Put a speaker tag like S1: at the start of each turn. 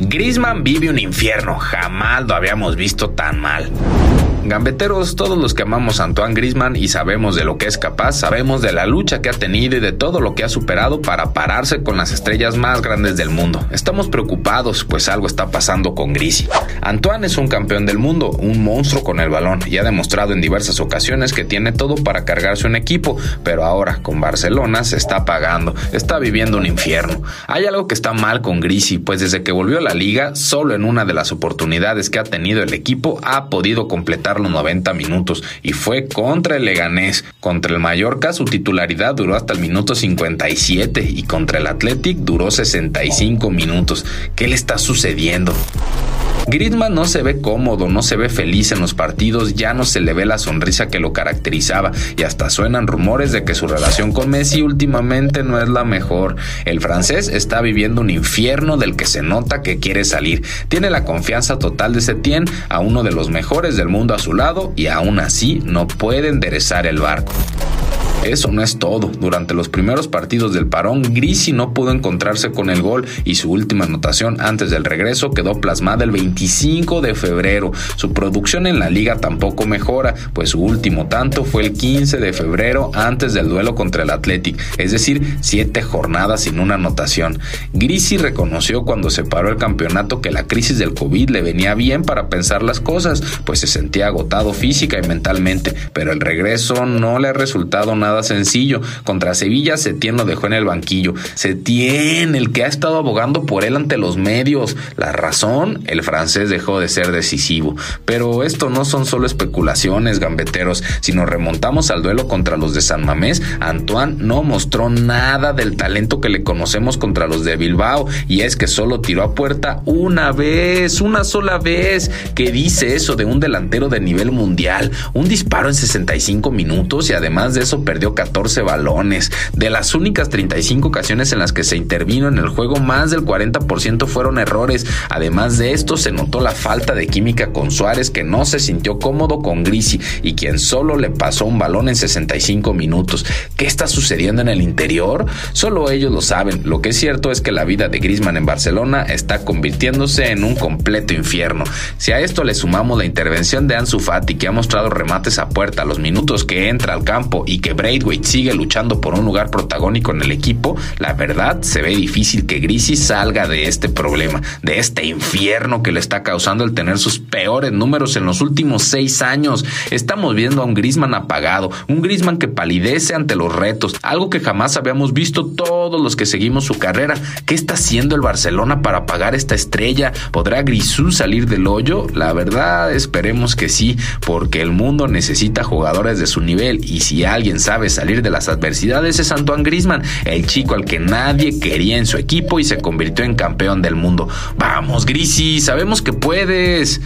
S1: Griezmann vive un infierno, jamás lo habíamos visto tan mal. Gambeteros, todos los que amamos a Antoine Grisman y sabemos de lo que es capaz, sabemos de la lucha que ha tenido y de todo lo que ha superado para pararse con las estrellas más grandes del mundo. Estamos preocupados, pues algo está pasando con Grisi. Antoine es un campeón del mundo, un monstruo con el balón y ha demostrado en diversas ocasiones que tiene todo para cargarse un equipo, pero ahora con Barcelona se está apagando, está viviendo un infierno. Hay algo que está mal con Grisi, pues desde que volvió a la liga, solo en una de las oportunidades que ha tenido el equipo ha podido completar los 90 minutos y fue contra el Leganés. Contra el Mallorca su titularidad duró hasta el minuto 57 y contra el Athletic duró 65 minutos. ¿Qué le está sucediendo? Griezmann no se ve cómodo, no se ve feliz en los partidos, ya no se le ve la sonrisa que lo caracterizaba y hasta suenan rumores de que su relación con Messi últimamente no es la mejor. El francés está viviendo un infierno del que se nota que quiere salir. Tiene la confianza total de Setien a uno de los mejores del mundo a su lado y aún así no puede enderezar el barco. Eso no es todo. Durante los primeros partidos del parón, Grisi no pudo encontrarse con el gol y su última anotación antes del regreso quedó plasmada el 25 de febrero. Su producción en la liga tampoco mejora, pues su último tanto fue el 15 de febrero antes del duelo contra el Athletic, es decir, siete jornadas sin una anotación. Grisi reconoció cuando se paró el campeonato que la crisis del COVID le venía bien para pensar las cosas, pues se sentía agotado física y mentalmente, pero el regreso no le ha resultado nada sencillo. Contra Sevilla, Setién lo dejó en el banquillo. Setién, el que ha estado abogando por él ante los medios. La razón, el francés dejó de ser decisivo. Pero esto no son solo especulaciones, gambeteros. Si nos remontamos al duelo contra los de San Mamés, Antoine no mostró nada del talento que le conocemos contra los de Bilbao. Y es que solo tiró a puerta una vez, una sola vez. ¿Qué dice eso de un delantero de nivel mundial? Un disparo en 65 minutos y además de eso perdió perdió 14 balones. De las únicas 35 ocasiones en las que se intervino en el juego, más del 40% fueron errores. Además de esto, se notó la falta de química con Suárez, que no se sintió cómodo con Grisi y quien solo le pasó un balón en 65 minutos. ¿Qué está sucediendo en el interior? Solo ellos lo saben. Lo que es cierto es que la vida de Grisman en Barcelona está convirtiéndose en un completo infierno. Si a esto le sumamos la intervención de Ansu Fati, que ha mostrado remates a puerta los minutos que entra al campo y que Braithwaite sigue luchando por un lugar protagónico en el equipo, la verdad se ve difícil que Grisi salga de este problema, de este infierno que le está causando el tener sus peores números en los últimos seis años. Estamos viendo a un Grisman apagado, un Grisman que palidece ante los retos, algo que jamás habíamos visto todos los que seguimos su carrera. ¿Qué está haciendo el Barcelona para apagar esta estrella? ¿Podrá Grisú salir del hoyo? La verdad, esperemos que sí, porque el mundo necesita jugadores de su nivel y si alguien salir de las adversidades es Antoine Grisman, el chico al que nadie quería en su equipo y se convirtió en campeón del mundo. Vamos, Grisi, sabemos que puedes.